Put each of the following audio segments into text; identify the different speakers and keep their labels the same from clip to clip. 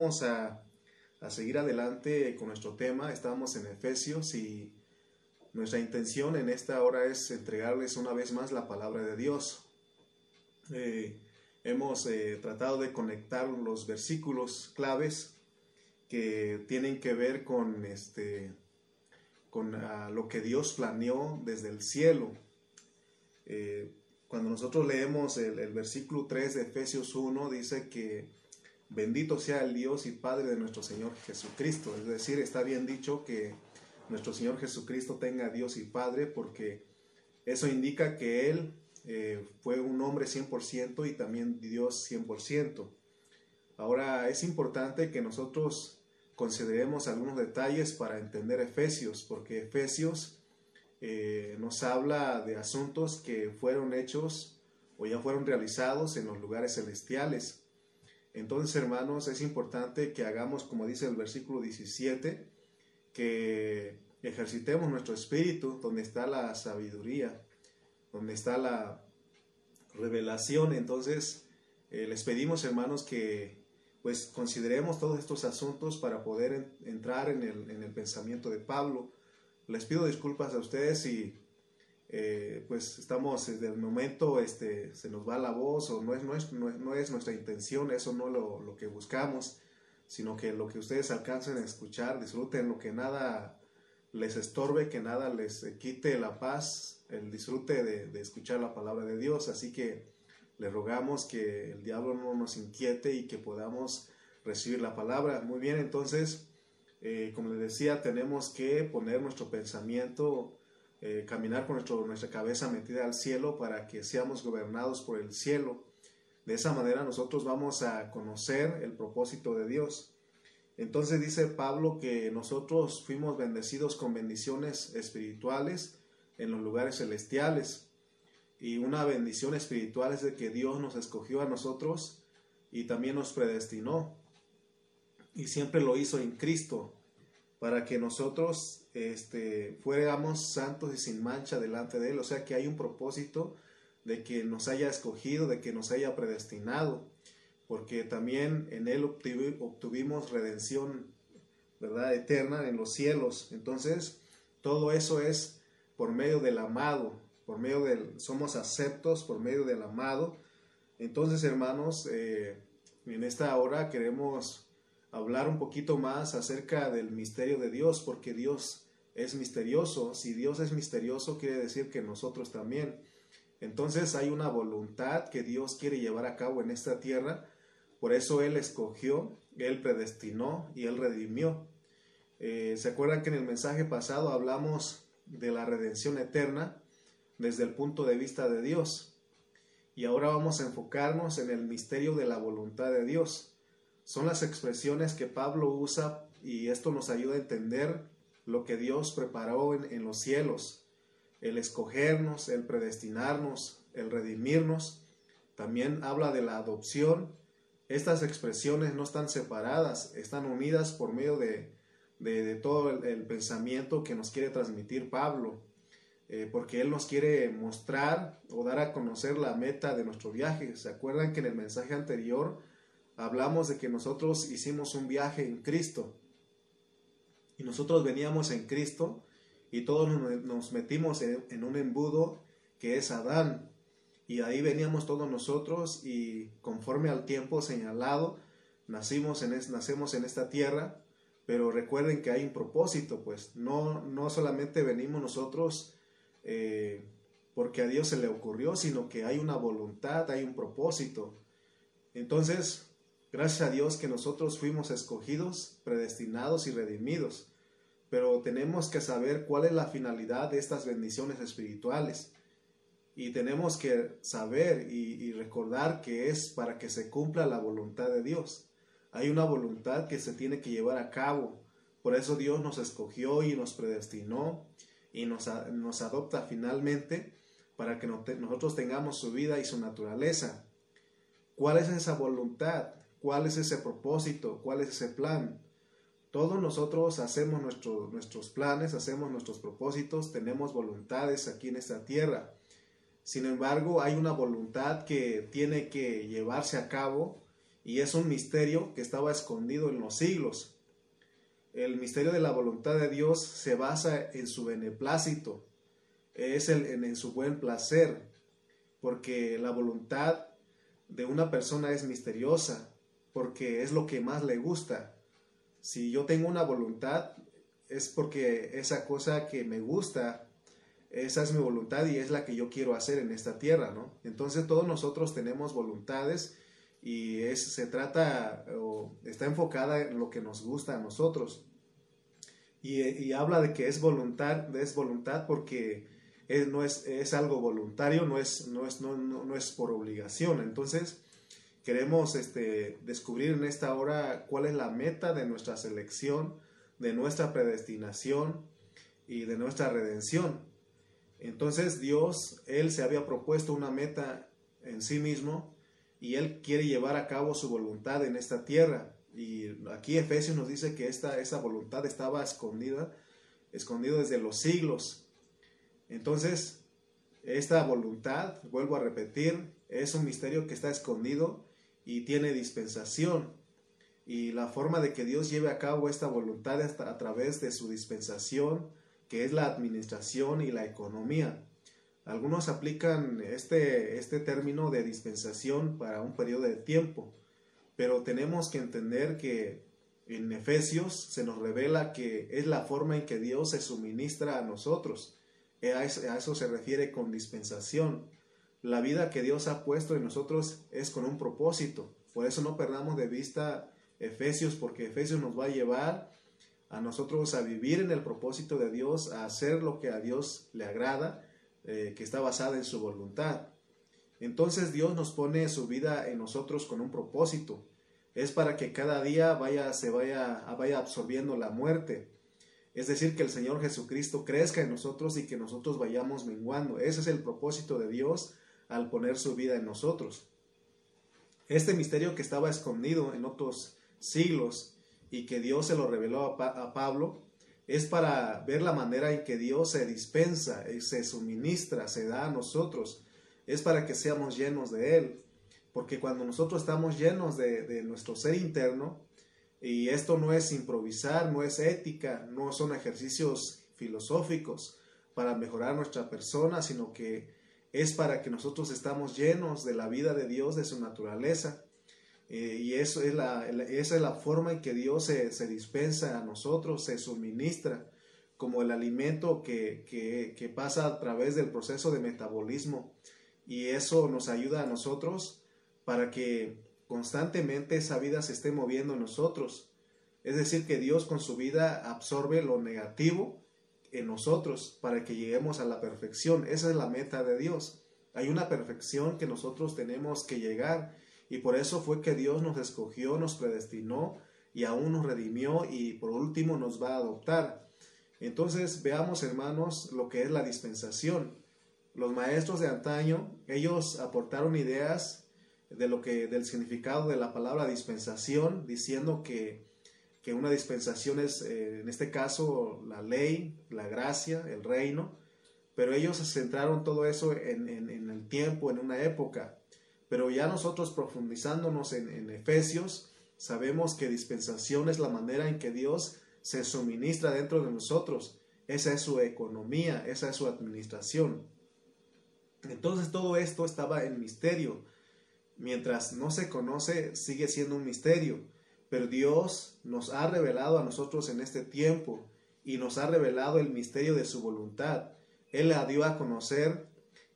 Speaker 1: Vamos a, seguir adelante con nuestro tema. Estamos en Efesios y nuestra intención en esta hora es entregarles una vez más la palabra de Dios. Eh, hemos eh, tratado de conectar los versículos claves que tienen que ver con, este, con ah, lo que Dios planeó desde el cielo. Eh, cuando nosotros leemos el, el versículo 3 de Efesios 1, dice que Bendito sea el Dios y Padre de nuestro Señor Jesucristo. Es decir, está bien dicho que nuestro Señor Jesucristo tenga Dios y Padre porque eso indica que Él eh, fue un hombre 100% y también Dios 100%. Ahora es importante que nosotros consideremos algunos detalles para entender Efesios, porque Efesios eh, nos habla de asuntos que fueron hechos o ya fueron realizados en los lugares celestiales. Entonces, hermanos, es importante que hagamos, como dice el versículo 17, que ejercitemos nuestro espíritu donde está la sabiduría, donde está la revelación. Entonces, eh, les pedimos, hermanos, que pues consideremos todos estos asuntos para poder entrar en el, en el pensamiento de Pablo. Les pido disculpas a ustedes si eh, pues estamos desde el momento, este, se nos va la voz o no es, no es, no es nuestra intención, eso no lo, lo que buscamos, sino que lo que ustedes alcancen a escuchar, disfruten lo que nada les estorbe, que nada les quite la paz, el disfrute de, de escuchar la palabra de Dios. Así que le rogamos que el diablo no nos inquiete y que podamos recibir la palabra. Muy bien, entonces, eh, como les decía, tenemos que poner nuestro pensamiento eh, caminar con nuestra cabeza metida al cielo para que seamos gobernados por el cielo. De esa manera nosotros vamos a conocer el propósito de Dios. Entonces dice Pablo que nosotros fuimos bendecidos con bendiciones espirituales en los lugares celestiales. Y una bendición espiritual es de que Dios nos escogió a nosotros y también nos predestinó. Y siempre lo hizo en Cristo para que nosotros este, fuéramos santos y sin mancha delante de Él. O sea que hay un propósito de que nos haya escogido, de que nos haya predestinado, porque también en Él obtuvimos redención, ¿verdad? Eterna en los cielos. Entonces, todo eso es por medio del amado, por medio del, somos aceptos por medio del amado. Entonces, hermanos, eh, en esta hora queremos hablar un poquito más acerca del misterio de Dios, porque Dios es misterioso. Si Dios es misterioso, quiere decir que nosotros también. Entonces hay una voluntad que Dios quiere llevar a cabo en esta tierra. Por eso Él escogió, Él predestinó y Él redimió. Eh, ¿Se acuerdan que en el mensaje pasado hablamos de la redención eterna desde el punto de vista de Dios? Y ahora vamos a enfocarnos en el misterio de la voluntad de Dios son las expresiones que Pablo usa y esto nos ayuda a entender lo que Dios preparó en, los cielos, el escogernos, el predestinarnos, el redimirnos. También habla de la adopción. Estas expresiones no están separadas, están unidas por medio de, todo el, pensamiento que nos quiere transmitir Pablo, eh, porque él nos quiere mostrar o dar a conocer la meta de nuestro viaje. ¿Se acuerdan que en el mensaje anterior hablamos de que nosotros hicimos un viaje en Cristo. Y nosotros veníamos en Cristo y todos nos metimos en, un embudo que es Adán. Y ahí veníamos todos nosotros y conforme al tiempo señalado nacimos nacemos en esta tierra. Pero recuerden que hay un propósito pues. No, no solamente venimos nosotros eh, porque a Dios se le ocurrió sino que hay una voluntad hay un propósito. Entonces Gracias a Dios que nosotros fuimos escogidos, predestinados y redimidos, pero tenemos que saber cuál es la finalidad de estas bendiciones espirituales. Y tenemos que saber y, recordar que es para que se cumpla la voluntad de Dios. Hay una voluntad que se tiene que llevar a cabo. Por eso Dios nos escogió y nos predestinó y nos, nos adopta finalmente para que nosotros tengamos su vida y su naturaleza. ¿Cuál es esa voluntad? Cuál es ese propósito, cuál es ese plan. Todos nosotros hacemos nuestros planes, hacemos nuestros propósitos, tenemos voluntades aquí en esta tierra. Sin embargo, hay una voluntad que tiene que llevarse a cabo y es un misterio que estaba escondido en los siglos. El misterio de la voluntad de Dios se basa en su beneplácito, es el, en, su buen placer, porque la voluntad de una persona es misteriosa, porque es lo que más le gusta. Si yo tengo una voluntad, es porque esa cosa que me gusta, esa es mi voluntad y es la que yo quiero hacer en esta tierra, ¿no? Entonces todos nosotros tenemos voluntades y es, se trata o está enfocada en lo que nos gusta a nosotros. Y, habla de que es voluntad, es voluntad porque es, no es, es, algo voluntario, no es, no, es, no, no, es por obligación. Entonces, queremos este, descubrir en esta hora cuál es la meta de nuestra selección, de nuestra predestinación y de nuestra redención. Entonces Dios, Él se había propuesto una meta en sí mismo y Él quiere llevar a cabo su voluntad en esta tierra. Y aquí Efesios nos dice que esta, esa voluntad estaba escondida, escondido desde los siglos. Entonces, esta voluntad, vuelvo a repetir, es un misterio que está escondido y tiene dispensación. Y la forma de que Dios lleve a cabo esta voluntad es a través de su dispensación, que es la administración y la economía. Algunos aplican este, este término de dispensación para un periodo de tiempo, pero tenemos que entender que en Efesios se nos revela que es la forma en que Dios se suministra a nosotros. A eso, se refiere con dispensación. La vida que Dios ha puesto en nosotros es con un propósito. Por eso no perdamos de vista Efesios, porque Efesios nos va a llevar a nosotros a vivir en el propósito de Dios, a hacer lo que a Dios le agrada eh, que está basada en su voluntad. Entonces Dios nos pone su vida en nosotros con un propósito. Es para que cada día se vaya, vaya absorbiendo la muerte. Es decir, que el Señor Jesucristo crezca en nosotros y que nosotros vayamos menguando. Ese es el propósito de Dios al poner su vida en nosotros. Este misterio que estaba escondido en otros siglos y que Dios se lo reveló a Pablo, es para ver la manera en que Dios se dispensa, y se suministra, se da a nosotros. Es para que seamos llenos de Él. Porque cuando nosotros estamos llenos de, nuestro ser interno, y esto no es improvisar, no es ética, no son ejercicios filosóficos para mejorar nuestra persona, sino que es para que nosotros estamos llenos de la vida de Dios, de su naturaleza. Eh, y eso es la, esa es la forma en que Dios se, se, dispensa a nosotros, se suministra como el alimento que, que, que, pasa a través del proceso de metabolismo. Y eso nos ayuda a nosotros para que constantemente esa vida se esté moviendo en nosotros. Es decir, que Dios con su vida absorbe lo negativo en nosotros para que lleguemos a la perfección. Esa es la meta de Dios. Hay una perfección que nosotros tenemos que llegar y por eso fue que Dios nos escogió, nos predestinó y aún nos redimió y por último nos va a adoptar. Entonces veamos hermanos lo que es la dispensación. Los maestros de antaño, ellos aportaron ideas de lo que del significado de la palabra dispensación, diciendo que, que una dispensación es eh, en este caso la ley, la gracia, el reino, pero ellos centraron todo eso en el tiempo, en una época. Pero ya nosotros profundizándonos en, Efesios, sabemos que dispensación es la manera en que Dios se suministra dentro de nosotros. Esa es su economía, esa es su administración. Entonces todo esto estaba en misterio. Mientras no se conoce, sigue siendo un misterio. Pero Dios nos ha revelado a nosotros en este tiempo y nos ha revelado el misterio de su voluntad. Él la dio a conocer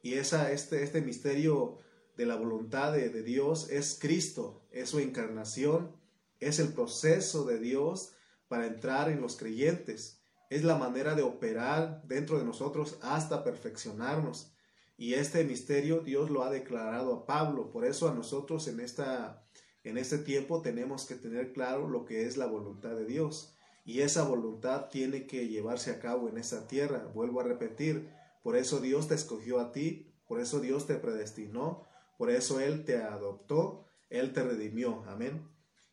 Speaker 1: y esa, este, este misterio de la voluntad de, Dios es Cristo, es su encarnación, es el proceso de Dios para entrar en los creyentes, es la manera de operar dentro de nosotros hasta perfeccionarnos. Y este misterio Dios lo ha declarado a Pablo, por eso a nosotros en, esta, en este tiempo tenemos que tener claro lo que es la voluntad de Dios. Y esa voluntad tiene que llevarse a cabo en esta tierra. Vuelvo a repetir, por eso Dios te escogió a ti, por eso Dios te predestinó, por eso Él te adoptó, Él te redimió. Amén.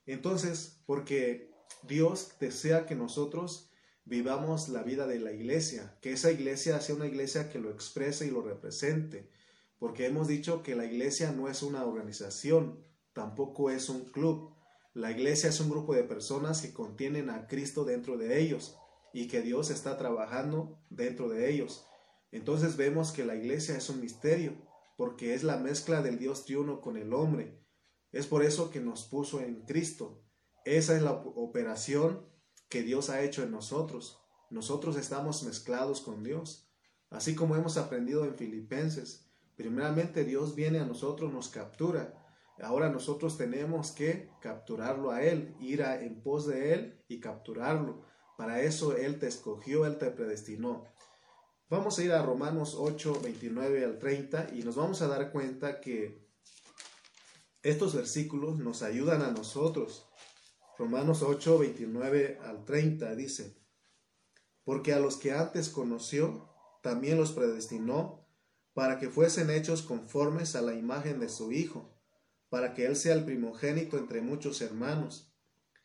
Speaker 1: Entonces, porque Dios desea que nosotros vivamos la vida de la iglesia, que esa iglesia sea una iglesia que lo exprese y lo represente, porque hemos dicho que la iglesia no es una organización, tampoco es un club. La iglesia es un grupo de personas que contienen a Cristo dentro de ellos y que Dios está trabajando dentro de ellos. Entonces vemos que la iglesia es un misterio, porque es la mezcla del Dios triuno con el hombre. Es por eso que nos puso en Cristo. Esa es la operación que Dios ha hecho en nosotros. Nosotros estamos mezclados con Dios. Así como hemos aprendido en Filipenses, primeramente Dios viene a nosotros, nos captura. Ahora nosotros tenemos que capturarlo a Él, ir a, en pos de Él y capturarlo. Para eso Él te escogió, Él te predestinó. Vamos a ir a Romanos 8, 29 al 30 y nos vamos a dar cuenta que estos versículos nos ayudan a nosotros. Romanos 8, 29 al 30 dice, porque a los que antes conoció, también los predestinó para que fuesen hechos conformes a la imagen de su Hijo, para que Él sea el primogénito entre muchos hermanos.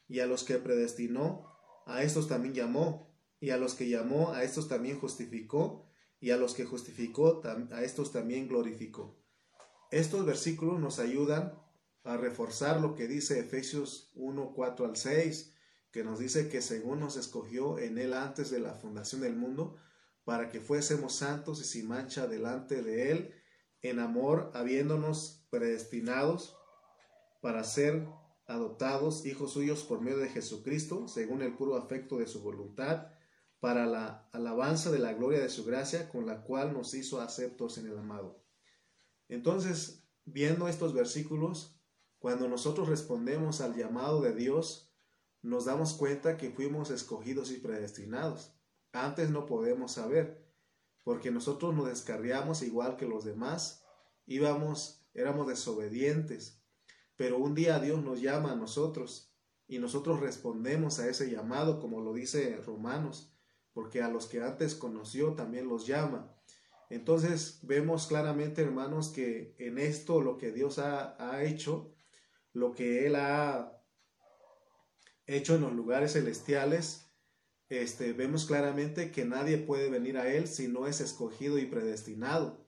Speaker 1: Y a los que predestinó, a estos también llamó, y a los que llamó, a estos también justificó, y a los que justificó, a estos también glorificó. Estos versículos nos ayudan a reforzar lo que dice Efesios 1, 4 al 6, que nos dice que según nos escogió en Él antes de la fundación del mundo, para que fuésemos santos y sin mancha delante de Él, en amor, habiéndonos predestinados para ser adoptados hijos suyos por medio de Jesucristo, según el puro afecto de su voluntad, para la alabanza de la gloria de su gracia, con la cual nos hizo aceptos en el amado. Entonces, viendo estos versículos, cuando nosotros respondemos al llamado de Dios, nos damos cuenta que fuimos escogidos y predestinados. Antes no podemos saber, porque nosotros nos descarriamos igual que los demás, íbamos, éramos desobedientes, pero un día Dios nos llama a nosotros y nosotros respondemos a ese llamado, como lo dice Romanos, porque a los que antes conoció también los llama. Entonces vemos claramente, hermanos, que en esto lo que Dios ha, hecho, lo que Él ha hecho en los lugares celestiales, este, vemos claramente que nadie puede venir a Él si no es escogido y predestinado.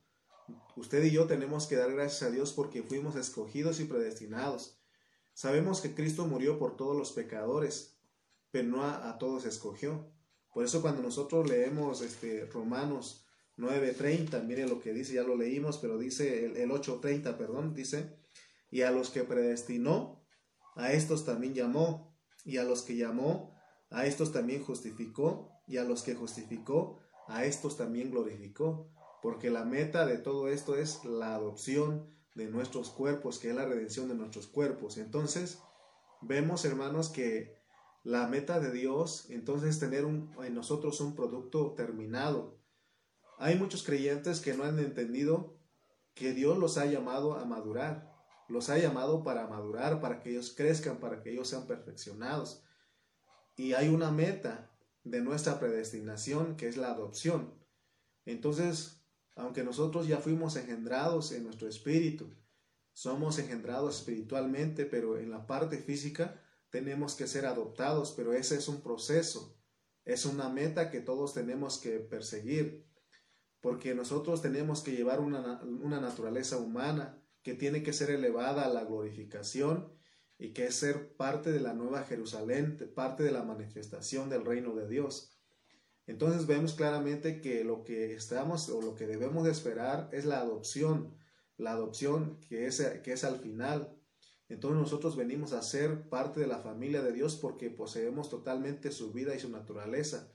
Speaker 1: Usted y yo tenemos que dar gracias a Dios porque fuimos escogidos y predestinados. Sabemos que Cristo murió por todos los pecadores, pero no a, todos escogió. Por eso cuando nosotros leemos este, Romanos 9:30, mire lo que dice, ya lo leímos, pero dice el, el 8:30, perdón, dice, y a los que predestinó, a estos también llamó, y a los que llamó, a estos también justificó, y a los que justificó, a estos también glorificó, porque la meta de todo esto es la adopción de nuestros cuerpos, que es la redención de nuestros cuerpos. Entonces, vemos, hermanos, que la meta de Dios, entonces, es tener en nosotros un producto terminado. Hay muchos creyentes que no han entendido que Dios los ha llamado a madurar, los ha llamado para madurar, para que ellos crezcan, para que ellos sean perfeccionados. Y hay una meta de nuestra predestinación que es la adopción. Entonces, aunque nosotros ya fuimos engendrados en nuestro espíritu, somos engendrados espiritualmente, pero en la parte física tenemos que ser adoptados, pero ese es un proceso, es una meta que todos tenemos que perseguir, porque nosotros tenemos que llevar una, una naturaleza humana que tiene que ser elevada a la glorificación y que es ser parte de la nueva Jerusalén, parte de la manifestación del reino de Dios. Entonces vemos claramente que lo que estamos o lo que debemos de esperar es la adopción, la adopción que es, que es al final. Entonces nosotros venimos a ser parte de la familia de Dios porque poseemos totalmente su vida y su naturaleza.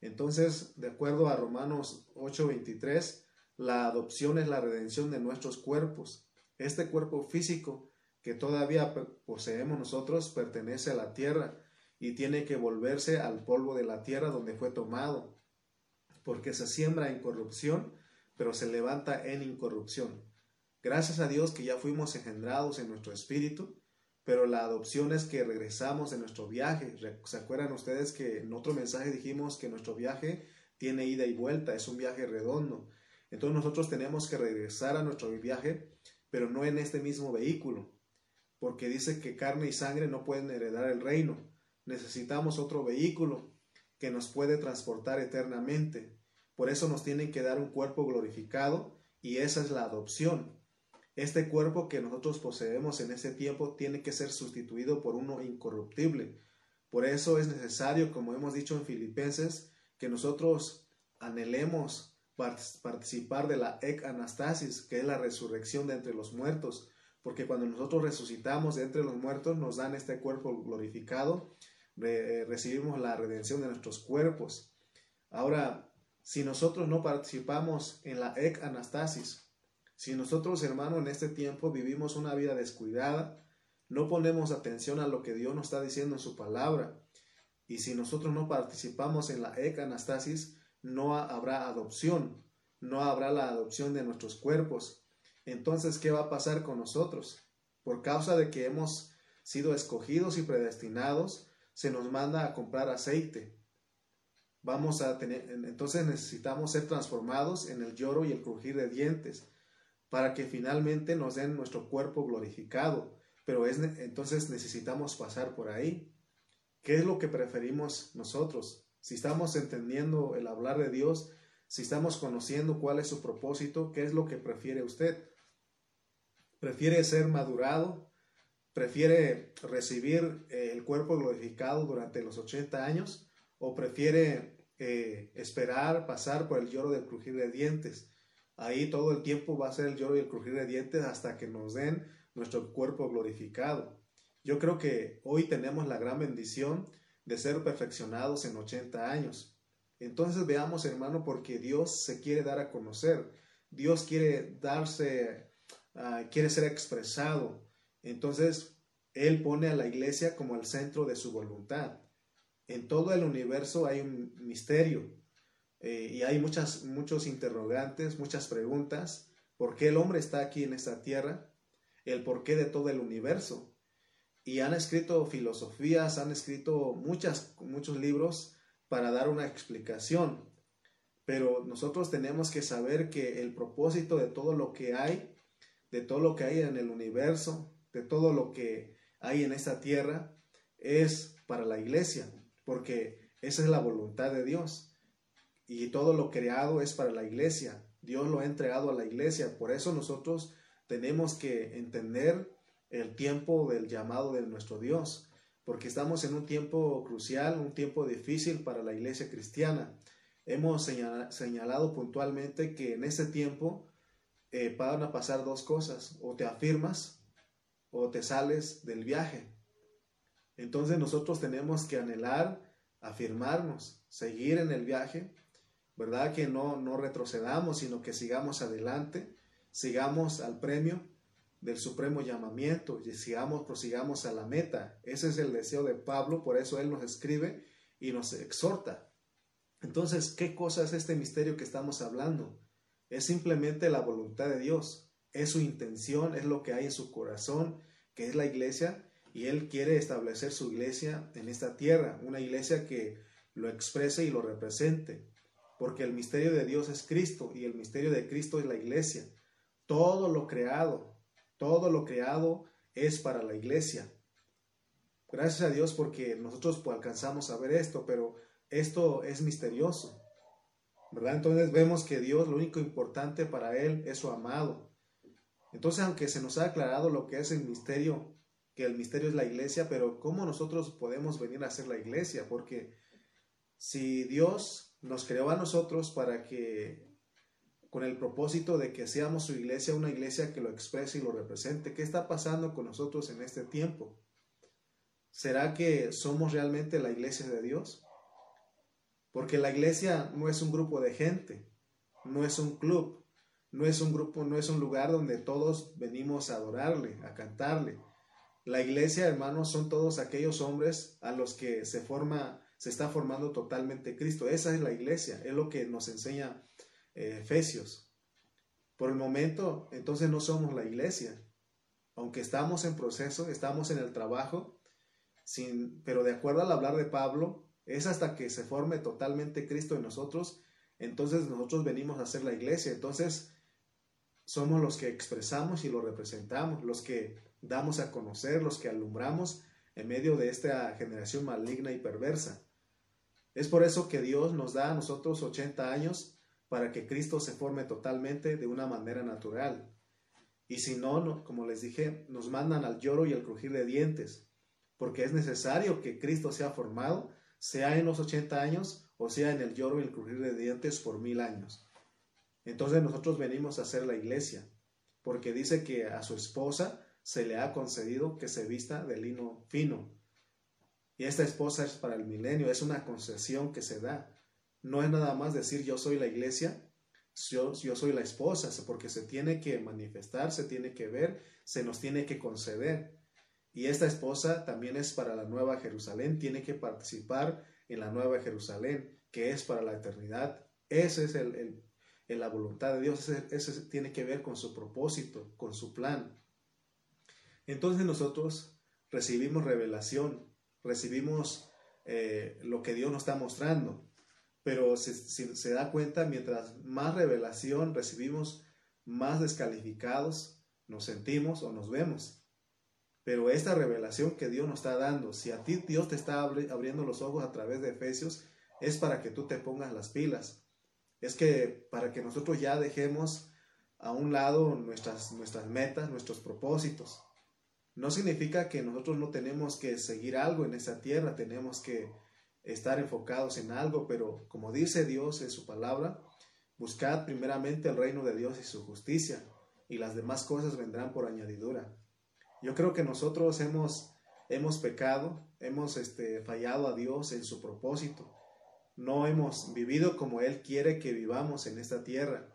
Speaker 1: Entonces, de acuerdo a Romanos 8:23, la adopción es la redención de nuestros cuerpos. Este cuerpo físico que todavía poseemos nosotros pertenece a la tierra y tiene que volverse al polvo de la tierra donde fue tomado, porque se siembra en corrupción, pero se levanta en incorrupción. Gracias a Dios que ya fuimos engendrados en nuestro espíritu, pero la adopción es que regresamos de nuestro viaje. ¿Se acuerdan ustedes que en otro mensaje dijimos que nuestro viaje tiene ida y vuelta, es un viaje redondo? Entonces nosotros tenemos que regresar a nuestro viaje, pero no en este mismo vehículo, porque dice que carne y sangre no pueden heredar el reino. Necesitamos otro vehículo que nos puede transportar eternamente. Por eso nos tienen que dar un cuerpo glorificado y esa es la adopción. Este cuerpo que nosotros poseemos en ese tiempo tiene que ser sustituido por uno incorruptible. Por eso es necesario, como hemos dicho en Filipenses, que nosotros anhelemos participar de la ec anastasis, que es la resurrección de entre los muertos, porque cuando nosotros resucitamos de entre los muertos nos dan este cuerpo glorificado, eh, recibimos la redención de nuestros cuerpos. Ahora, si nosotros no participamos en la ec anastasis, si nosotros, hermano, en este tiempo vivimos una vida descuidada, no ponemos atención a lo que Dios nos está diciendo en su palabra, y si nosotros no participamos en la ec anastasis, no habrá adopción, no habrá la adopción de nuestros cuerpos. Entonces, ¿qué va a pasar con nosotros? Por causa de que hemos sido escogidos y predestinados, se nos manda a comprar aceite. Vamos a tener, entonces necesitamos ser transformados en el lloro y el crujir de dientes para que finalmente nos den nuestro cuerpo glorificado. Pero es, entonces necesitamos pasar por ahí. ¿Qué es lo que preferimos nosotros? Si estamos entendiendo el hablar de Dios, si estamos conociendo cuál es su propósito, ¿qué es lo que prefiere usted? ¿Prefiere ser madurado? ¿Prefiere recibir eh, el cuerpo glorificado durante los 80 años? ¿O prefiere eh, esperar, pasar por el lloro del crujir de dientes? Ahí todo el tiempo va a ser el lloro y el crujir de dientes hasta que nos den nuestro cuerpo glorificado. Yo creo que hoy tenemos la gran bendición de ser perfeccionados en 80 años. Entonces veamos, hermano, porque Dios se quiere dar a conocer. Dios quiere darse, ah, quiere ser expresado. Entonces, Él pone a la iglesia como el centro de su voluntad. En todo el universo hay un misterio eh, y hay muchas, muchos interrogantes, muchas preguntas. ¿Por qué el hombre está aquí en esta tierra? El porqué de todo el universo y han escrito filosofías, han escrito muchas, muchos libros para dar una explicación. Pero nosotros tenemos que saber que el propósito de todo lo que hay, de todo lo que hay en el universo, de todo lo que hay en esta tierra, es para la iglesia, porque esa es la voluntad de Dios. Y todo lo creado es para la iglesia. Dios lo ha entregado a la iglesia. Por eso nosotros tenemos que entender el tiempo del llamado de nuestro Dios, porque estamos en un tiempo crucial, un tiempo difícil para la iglesia cristiana. Hemos señalado puntualmente que en ese tiempo eh, van a pasar dos cosas, o te afirmas o te sales del viaje. Entonces nosotros tenemos que anhelar, afirmarnos, seguir en el viaje, ¿verdad? Que no, no retrocedamos, sino que sigamos adelante, sigamos al premio del supremo llamamiento y sigamos, prosigamos a la meta. Ese es el deseo de Pablo, por eso él nos escribe y nos exhorta. Entonces, ¿qué cosa es este misterio que estamos hablando? Es simplemente la voluntad de Dios, es su intención, es lo que hay en su corazón, que es la iglesia, y Él quiere establecer su iglesia en esta tierra, una iglesia que lo exprese y lo represente, porque el misterio de Dios es Cristo y el misterio de Cristo es la iglesia. Todo lo creado, todo lo creado es para la iglesia. Gracias a Dios porque nosotros pues, alcanzamos a ver esto, pero esto es misterioso. ¿Verdad? Entonces vemos que Dios lo único importante para Él es su amado. Entonces, aunque se nos ha aclarado lo que es el misterio, que el misterio es la iglesia, pero ¿cómo nosotros podemos venir a ser la iglesia? Porque si Dios nos creó a nosotros para que con el propósito de que seamos su iglesia, una iglesia que lo exprese y lo represente. ¿Qué está pasando con nosotros en este tiempo? ¿Será que somos realmente la iglesia de Dios? Porque la iglesia no es un grupo de gente, no es un club, no es un grupo, no es un lugar donde todos venimos a adorarle, a cantarle. La iglesia, hermanos, son todos aquellos hombres a los que se forma, se está formando totalmente Cristo. Esa es la iglesia, es lo que nos enseña eh, Efesios. Por el momento, entonces no somos la iglesia. Aunque estamos en proceso, estamos en el trabajo, sin, pero de acuerdo al hablar de Pablo, es hasta que se forme totalmente Cristo en nosotros, entonces nosotros venimos a ser la iglesia. Entonces, somos los que expresamos y lo representamos, los que damos a conocer, los que alumbramos en medio de esta generación maligna y perversa. Es por eso que Dios nos da a nosotros 80 años para que Cristo se forme totalmente de una manera natural. Y si no, como les dije, nos mandan al lloro y al crujir de dientes, porque es necesario que Cristo sea formado, sea en los 80 años o sea en el lloro y el crujir de dientes por mil años. Entonces nosotros venimos a ser la iglesia, porque dice que a su esposa se le ha concedido que se vista de lino fino. Y esta esposa es para el milenio, es una concesión que se da. No es nada más decir yo soy la iglesia, yo, soy la esposa, porque se tiene que manifestar, se tiene que ver, se nos tiene que conceder. Y esta esposa también es para la nueva Jerusalén, tiene que participar en la nueva Jerusalén, que es para la eternidad. Ese es el, la voluntad de Dios, ese, tiene que ver con su propósito, con su plan. Entonces nosotros recibimos revelación, recibimos eh, lo que Dios nos está mostrando, pero si, se da cuenta, mientras más revelación recibimos, más descalificados nos sentimos o nos vemos. Pero esta revelación que Dios nos está dando, si a ti Dios te está abriendo los ojos a través de Efesios, es para que tú te pongas las pilas. Es que para que nosotros ya dejemos a un lado nuestras, nuestras metas, nuestros propósitos. No significa que nosotros no tenemos que seguir algo en esta tierra, tenemos que estar enfocados en algo, pero como dice Dios en su palabra, buscad primeramente el reino de Dios y su justicia, y las demás cosas vendrán por añadidura. Yo creo que nosotros hemos, hemos pecado, hemos este, fallado a Dios en su propósito. No hemos vivido como Él quiere que vivamos en esta tierra,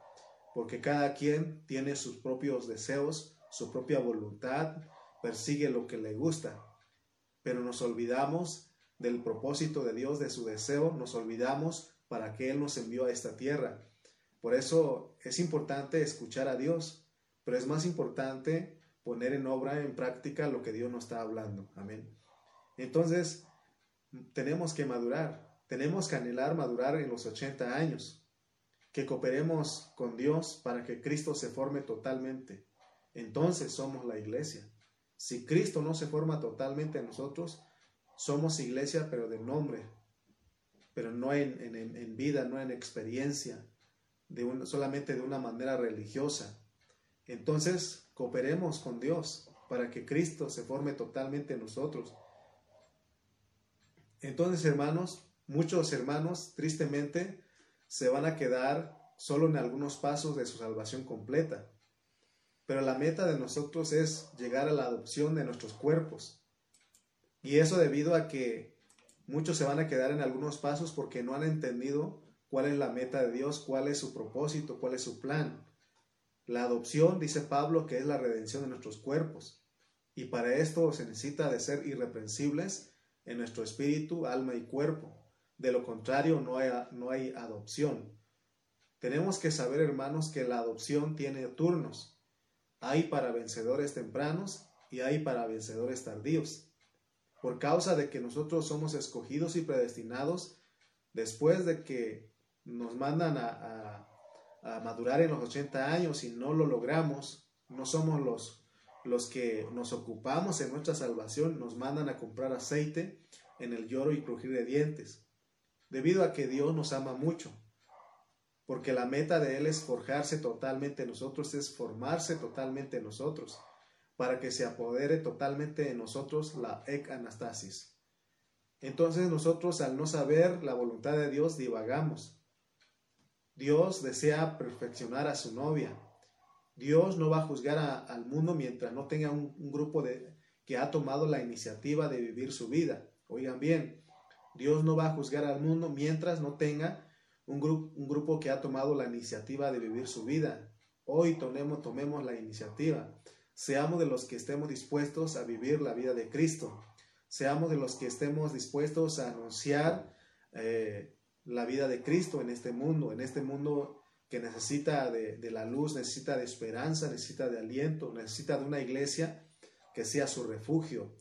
Speaker 1: porque cada quien tiene sus propios deseos, su propia voluntad, persigue lo que le gusta. Pero nos olvidamos del propósito de Dios, de su deseo, nos olvidamos para que Él nos envió a esta tierra. Por eso es importante escuchar a Dios, pero es más importante poner en obra, en práctica lo que Dios nos está hablando. Amén. Entonces, tenemos que madurar, tenemos que anhelar madurar en los 80 años, que cooperemos con Dios para que Cristo se forme totalmente. Entonces somos la iglesia. Si Cristo no se forma totalmente en nosotros, somos iglesia, pero de nombre, pero no en, en, vida, no en experiencia, de solamente de una manera religiosa. Entonces, Cooperemos con Dios para que Cristo se forme totalmente en nosotros. Entonces, hermanos, muchos hermanos tristemente se van a quedar solo en algunos pasos de su salvación completa. Pero la meta de nosotros es llegar a la adopción de nuestros cuerpos. Y eso debido a que muchos se van a quedar en algunos pasos porque no han entendido cuál es la meta de Dios, cuál es su propósito, cuál es su plan. La adopción, dice Pablo, que es la redención de nuestros cuerpos. Y para esto se necesita de ser irreprensibles en nuestro espíritu, alma y cuerpo. De lo contrario, no hay, no hay adopción. Tenemos que saber, hermanos, que la adopción tiene turnos. Hay para vencedores tempranos y hay para vencedores tardíos. Por causa de que nosotros somos escogidos y predestinados, después de que nos mandan a a madurar en los 80 años y no lo logramos, no somos los, los que nos ocupamos en nuestra salvación, nos mandan a comprar aceite en el lloro y crujir de dientes, debido a que Dios nos ama mucho, porque la meta de Él es forjarse totalmente en nosotros, es formarse totalmente en nosotros, para que se apodere totalmente en nosotros la ec anastasis. Entonces nosotros al no saber la voluntad de Dios divagamos, Dios desea perfeccionar a su novia. Dios no va a juzgar al mundo mientras no tenga un, grupo de, que ha tomado la iniciativa de vivir su vida. Oigan bien, Dios no va a juzgar al mundo mientras no tenga un, grupo que ha tomado la iniciativa de vivir su vida. Hoy tomemos, tomemos la iniciativa. Seamos de los que estemos dispuestos a vivir la vida de Cristo. Seamos de los que estemos dispuestos a anunciar eh, la vida de Cristo en este mundo, en este mundo que necesita de, la luz, necesita de esperanza, necesita de aliento, necesita de una iglesia que sea su refugio.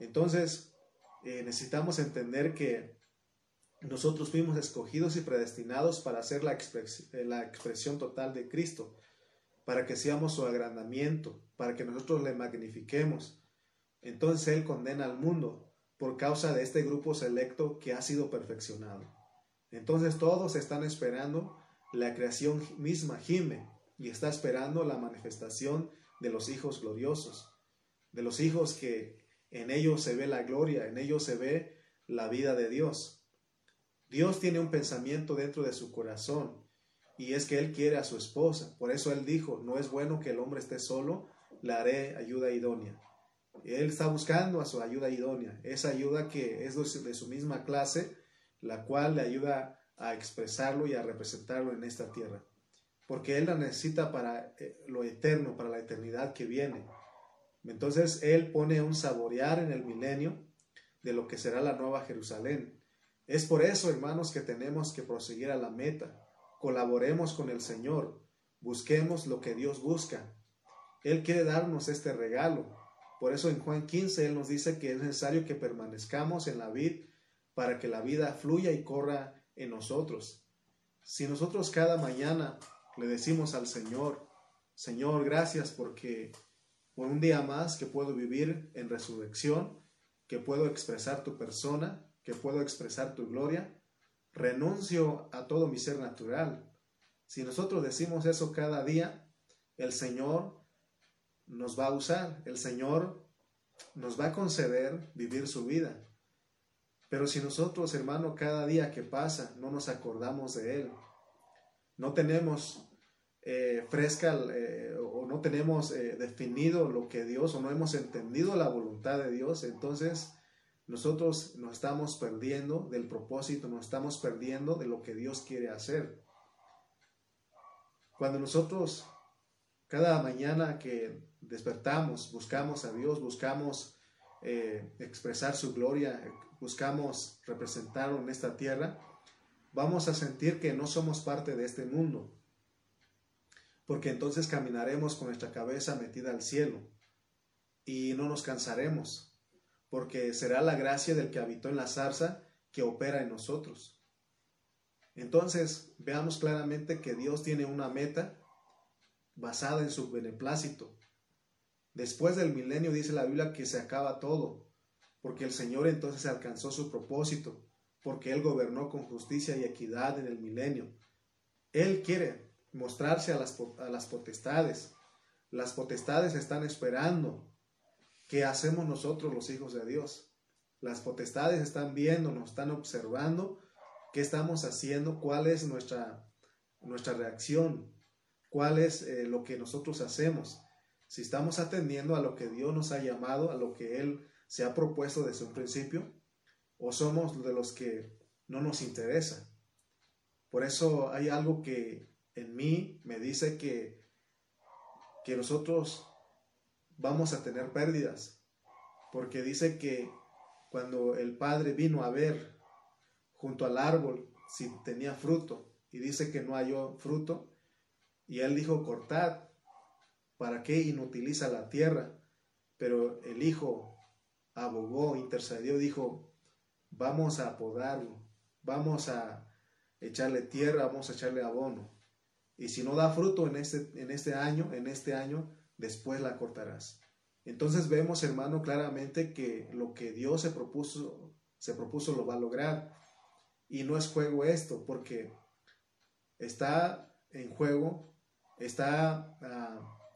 Speaker 1: Entonces, eh, necesitamos entender que nosotros fuimos escogidos y predestinados para hacer la, eh, la expresión total de Cristo, para que seamos su agrandamiento, para que nosotros le magnifiquemos. Entonces Él condena al mundo por causa de este grupo selecto que ha sido perfeccionado. Entonces todos están esperando, la creación misma gime y está esperando la manifestación de los hijos gloriosos, de los hijos que en ellos se ve la gloria, en ellos se ve la vida de Dios. Dios tiene un pensamiento dentro de su corazón y es que Él quiere a su esposa. Por eso Él dijo, no es bueno que el hombre esté solo, le haré ayuda idónea. Él está buscando a su ayuda idónea, esa ayuda que es de su misma clase, la cual le ayuda a expresarlo y a representarlo en esta tierra. Porque Él la necesita para eh, lo eterno, para la eternidad que viene. Entonces Él pone un saborear en el milenio de lo que será la nueva Jerusalén. Es por eso, hermanos, que tenemos que proseguir a la meta. Colaboremos con el Señor. Busquemos lo que Dios busca. Él quiere darnos este regalo. Por eso en Juan 15 Él nos dice que es necesario que permanezcamos en la vid para que la vida fluya y corra en nosotros. Si nosotros cada mañana le decimos al Señor, Señor, gracias porque por un día más que puedo vivir en resurrección, que puedo expresar tu persona, que puedo expresar tu gloria, renuncio a todo mi ser natural. Si nosotros decimos eso cada día, el Señor nos va a usar, el Señor nos va a conceder vivir su vida. Pero si nosotros, hermano, cada día que pasa no nos acordamos de Él, no tenemos eh, fresca eh, no tenemos eh, definido lo que Dios o no hemos entendido la voluntad de Dios, entonces nosotros nos estamos perdiendo del propósito, nos estamos perdiendo de lo que Dios quiere hacer. Cuando nosotros cada mañana que despertamos, buscamos a Dios, buscamos expresar su gloria, buscamos representarlo en esta tierra, vamos a sentir que no somos parte de este mundo, porque entonces caminaremos con nuestra cabeza metida al cielo y no nos cansaremos, porque será la gracia del que habitó en la zarza que opera en nosotros. Entonces, veamos claramente que Dios tiene una meta basada en su beneplácito. Después del milenio dice la Biblia que se acaba todo, porque el Señor entonces alcanzó su propósito, porque Él gobernó con justicia y equidad en el milenio. Él quiere mostrarse a las, a las potestades. Las potestades están esperando. ¿Qué hacemos nosotros los hijos de Dios? Las potestades están viendo, nos están observando qué estamos haciendo, cuál es nuestra, nuestra reacción, cuál es eh, lo que nosotros hacemos. Si estamos atendiendo a lo que Dios nos ha llamado, a lo que Él se ha propuesto desde un principio o somos de los que no nos interesa. Por eso hay algo que en mí me dice que, que nosotros vamos a tener pérdidas, porque dice que cuando el Padre vino a ver junto al árbol si tenía fruto y dice que no halló fruto, y él dijo, cortad, ¿para qué inutiliza la tierra? Pero el Hijo abogó, intercedió, dijo, vamos a podarlo, vamos a echarle tierra, vamos a echarle abono. Y si no da fruto en este, en este año, en este año, después la cortarás. Entonces vemos, hermano, claramente que lo que Dios se propuso, se propuso lo va a lograr. Y no es juego esto, porque está en juego, está ah,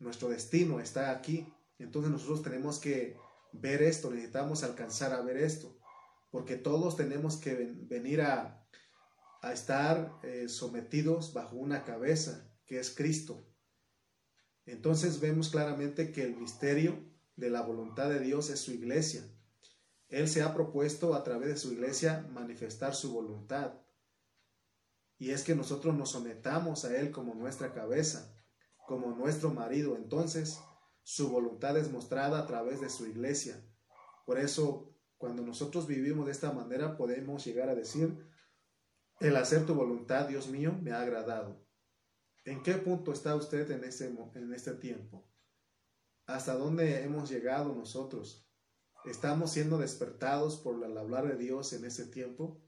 Speaker 1: nuestro destino, está aquí. Entonces nosotros tenemos que ver esto, necesitamos alcanzar a ver esto, porque todos tenemos que venir a, a estar eh, sometidos bajo una cabeza, que es Cristo. Entonces vemos claramente que el misterio de la voluntad de Dios es su iglesia. Él se ha propuesto a través de su iglesia manifestar su voluntad. Y es que nosotros nos sometamos a Él como nuestra cabeza, como nuestro marido. Entonces, su voluntad es mostrada a través de su iglesia. Por eso, cuando nosotros vivimos de esta manera, podemos llegar a decir, el hacer tu voluntad, Dios mío, me ha agradado. ¿En qué punto está usted en este, en este tiempo? ¿Hasta dónde hemos llegado nosotros? ¿Estamos siendo despertados por la hablar de Dios en este tiempo?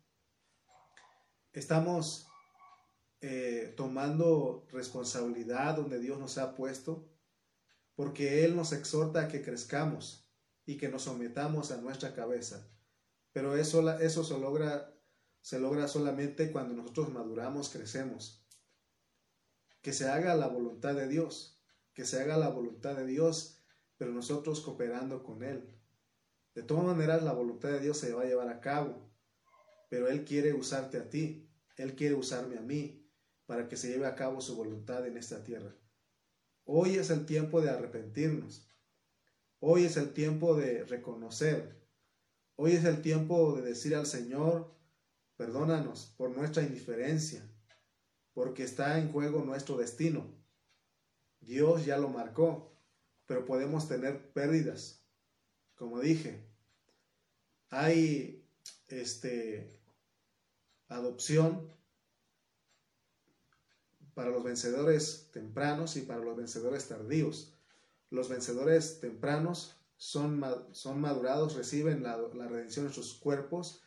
Speaker 1: ¿Estamos eh, tomando responsabilidad donde Dios nos ha puesto? porque Él nos exhorta a que crezcamos y que nos sometamos a nuestra cabeza. Pero eso, eso se, logra, se logra solamente cuando nosotros maduramos, crecemos. Que se haga la voluntad de Dios. que se haga la voluntad de Dios, pero nosotros cooperando con Él. De todas maneras, la voluntad de Dios se va a llevar a cabo, pero Él quiere usarte a ti, Él quiere usarme a mí, para que se lleve a cabo su voluntad en esta tierra. Hoy es el tiempo de arrepentirnos. Hoy es el tiempo de reconocer. Hoy es el tiempo de decir al Señor, perdónanos por nuestra indiferencia, porque está en juego nuestro destino. Dios ya lo marcó, pero podemos tener pérdidas. Como dije, hay este adopción para los vencedores tempranos y para los vencedores tardíos. Los vencedores tempranos son, son madurados, reciben la, redención de sus cuerpos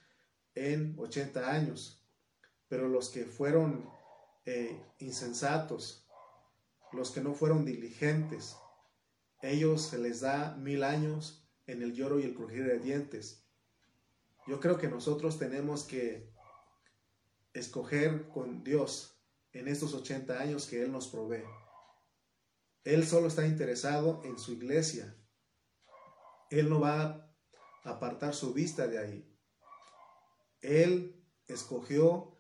Speaker 1: en 80 años, pero los que fueron eh, insensatos, los que no fueron diligentes, ellos se les da mil años en el lloro y el crujir de dientes. Yo creo que nosotros tenemos que escoger con Dios en estos 80 años que Él nos provee. Él solo está interesado en su iglesia. Él no va a apartar su vista de ahí. Él escogió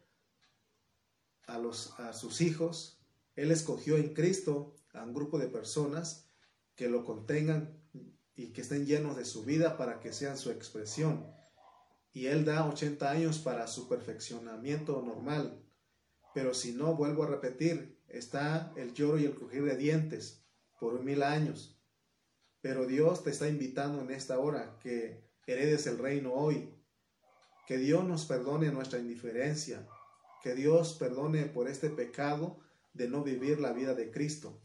Speaker 1: a, sus hijos, Él escogió en Cristo a un grupo de personas que lo contengan y que estén llenos de su vida para que sean su expresión. Y Él da 80 años para su perfeccionamiento normal. Pero si no, vuelvo a repetir, está el lloro y el crujir de dientes por mil años. Pero Dios te está invitando en esta hora que heredes el reino hoy. Que Dios nos perdone nuestra indiferencia. Que Dios perdone por este pecado de no vivir la vida de Cristo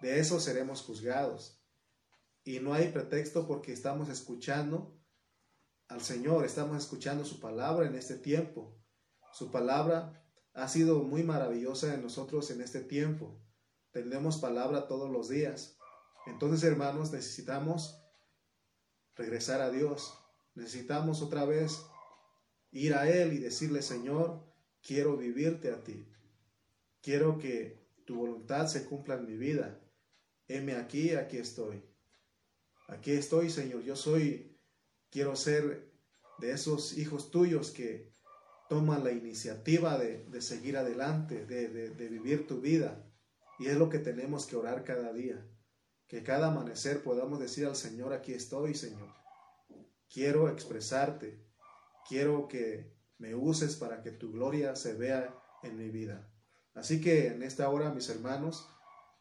Speaker 1: de eso seremos juzgados. Y no hay pretexto porque estamos escuchando al Señor, estamos escuchando su palabra en este tiempo. Su palabra ha sido muy maravillosa en nosotros en este tiempo. Tenemos palabra todos los días. Entonces, hermanos, necesitamos regresar a Dios. Necesitamos otra vez ir a Él y decirle, Señor, quiero vivirte a ti. Quiero que tu voluntad se cumpla en mi vida heme aquí, aquí estoy. Aquí estoy, Señor. Yo soy, quiero ser de esos hijos tuyos que toman la iniciativa de, seguir adelante, de, de vivir tu vida. Y es lo que tenemos que orar cada día. Que cada amanecer podamos decir al Señor, aquí estoy, Señor. Quiero expresarte. Quiero que me uses para que tu gloria se vea en mi vida. Así que en esta hora, mis hermanos,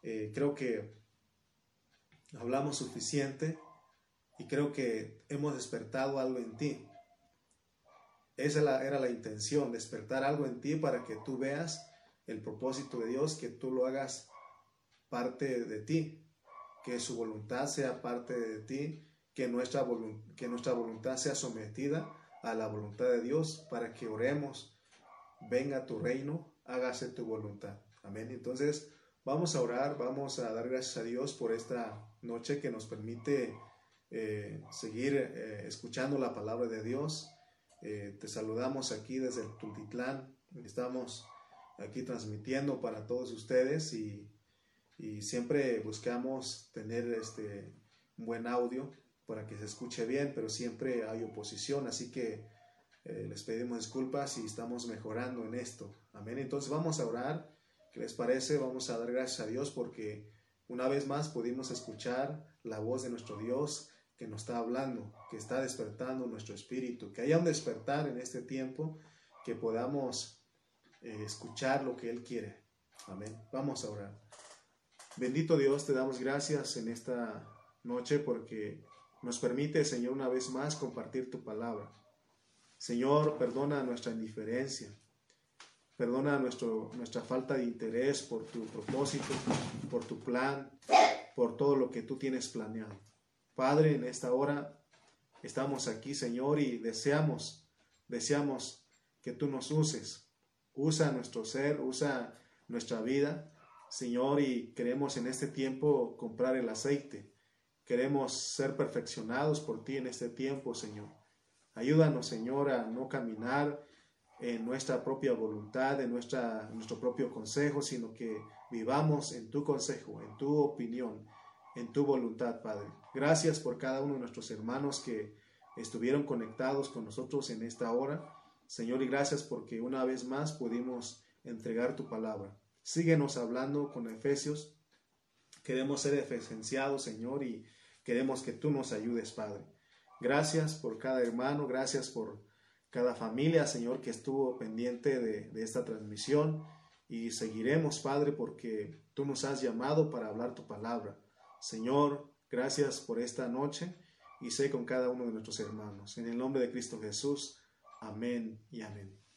Speaker 1: eh, creo que hablamos suficiente y creo que hemos despertado algo en ti. Esa era la intención, despertar algo en ti para que tú veas el propósito de Dios, que tú lo hagas parte de ti, que su voluntad sea parte de ti, que nuestra, que nuestra voluntad sea sometida a la voluntad de Dios para que oremos, venga tu reino, hágase tu voluntad. Amén. Entonces, vamos a orar, vamos a dar gracias a Dios por esta noche que nos permite eh, seguir eh, escuchando la palabra de Dios. Eh, te saludamos aquí desde el Tultitlán. Estamos aquí transmitiendo para todos ustedes y, y siempre buscamos tener este buen audio para que se escuche bien, pero siempre hay oposición, así que les pedimos disculpas y estamos mejorando en esto. Amén. Entonces vamos a orar. ¿Qué les parece? Vamos a dar gracias a Dios porque una vez más pudimos escuchar la voz de nuestro Dios que nos está hablando, que está despertando nuestro espíritu, que haya un despertar en este tiempo, que podamos eh, escuchar lo que Él quiere. Amén. Vamos a orar. Bendito Dios, te damos gracias en esta noche porque nos permite, Señor, una vez más compartir tu palabra. Señor, perdona nuestra indiferencia. Perdona nuestro, nuestra falta de interés por tu propósito, por tu plan, por todo lo que tú tienes planeado. Padre, en esta hora estamos aquí, Señor, y deseamos, deseamos que tú nos uses. Usa nuestro ser, usa nuestra vida, Señor, y queremos en este tiempo comprar el aceite. Queremos ser perfeccionados por ti en este tiempo, Señor. Ayúdanos, Señor, a no caminar en nuestra propia voluntad, en nuestra, nuestro propio consejo, sino que vivamos en tu consejo, en tu opinión, en tu voluntad, Padre. Gracias por cada uno de nuestros hermanos que estuvieron conectados con nosotros en esta hora. Señor, y gracias porque una vez más pudimos entregar tu palabra. Síguenos hablando con Efesios. Queremos ser efesenciados, Señor, y queremos que tú nos ayudes, Padre. Gracias por cada hermano, gracias por cada familia, Señor, que estuvo pendiente de, esta transmisión. Y seguiremos, Padre, porque tú nos has llamado para hablar tu palabra. Señor, gracias por esta noche y sé con cada uno de nuestros hermanos. En el nombre de Cristo Jesús. Amén y amén.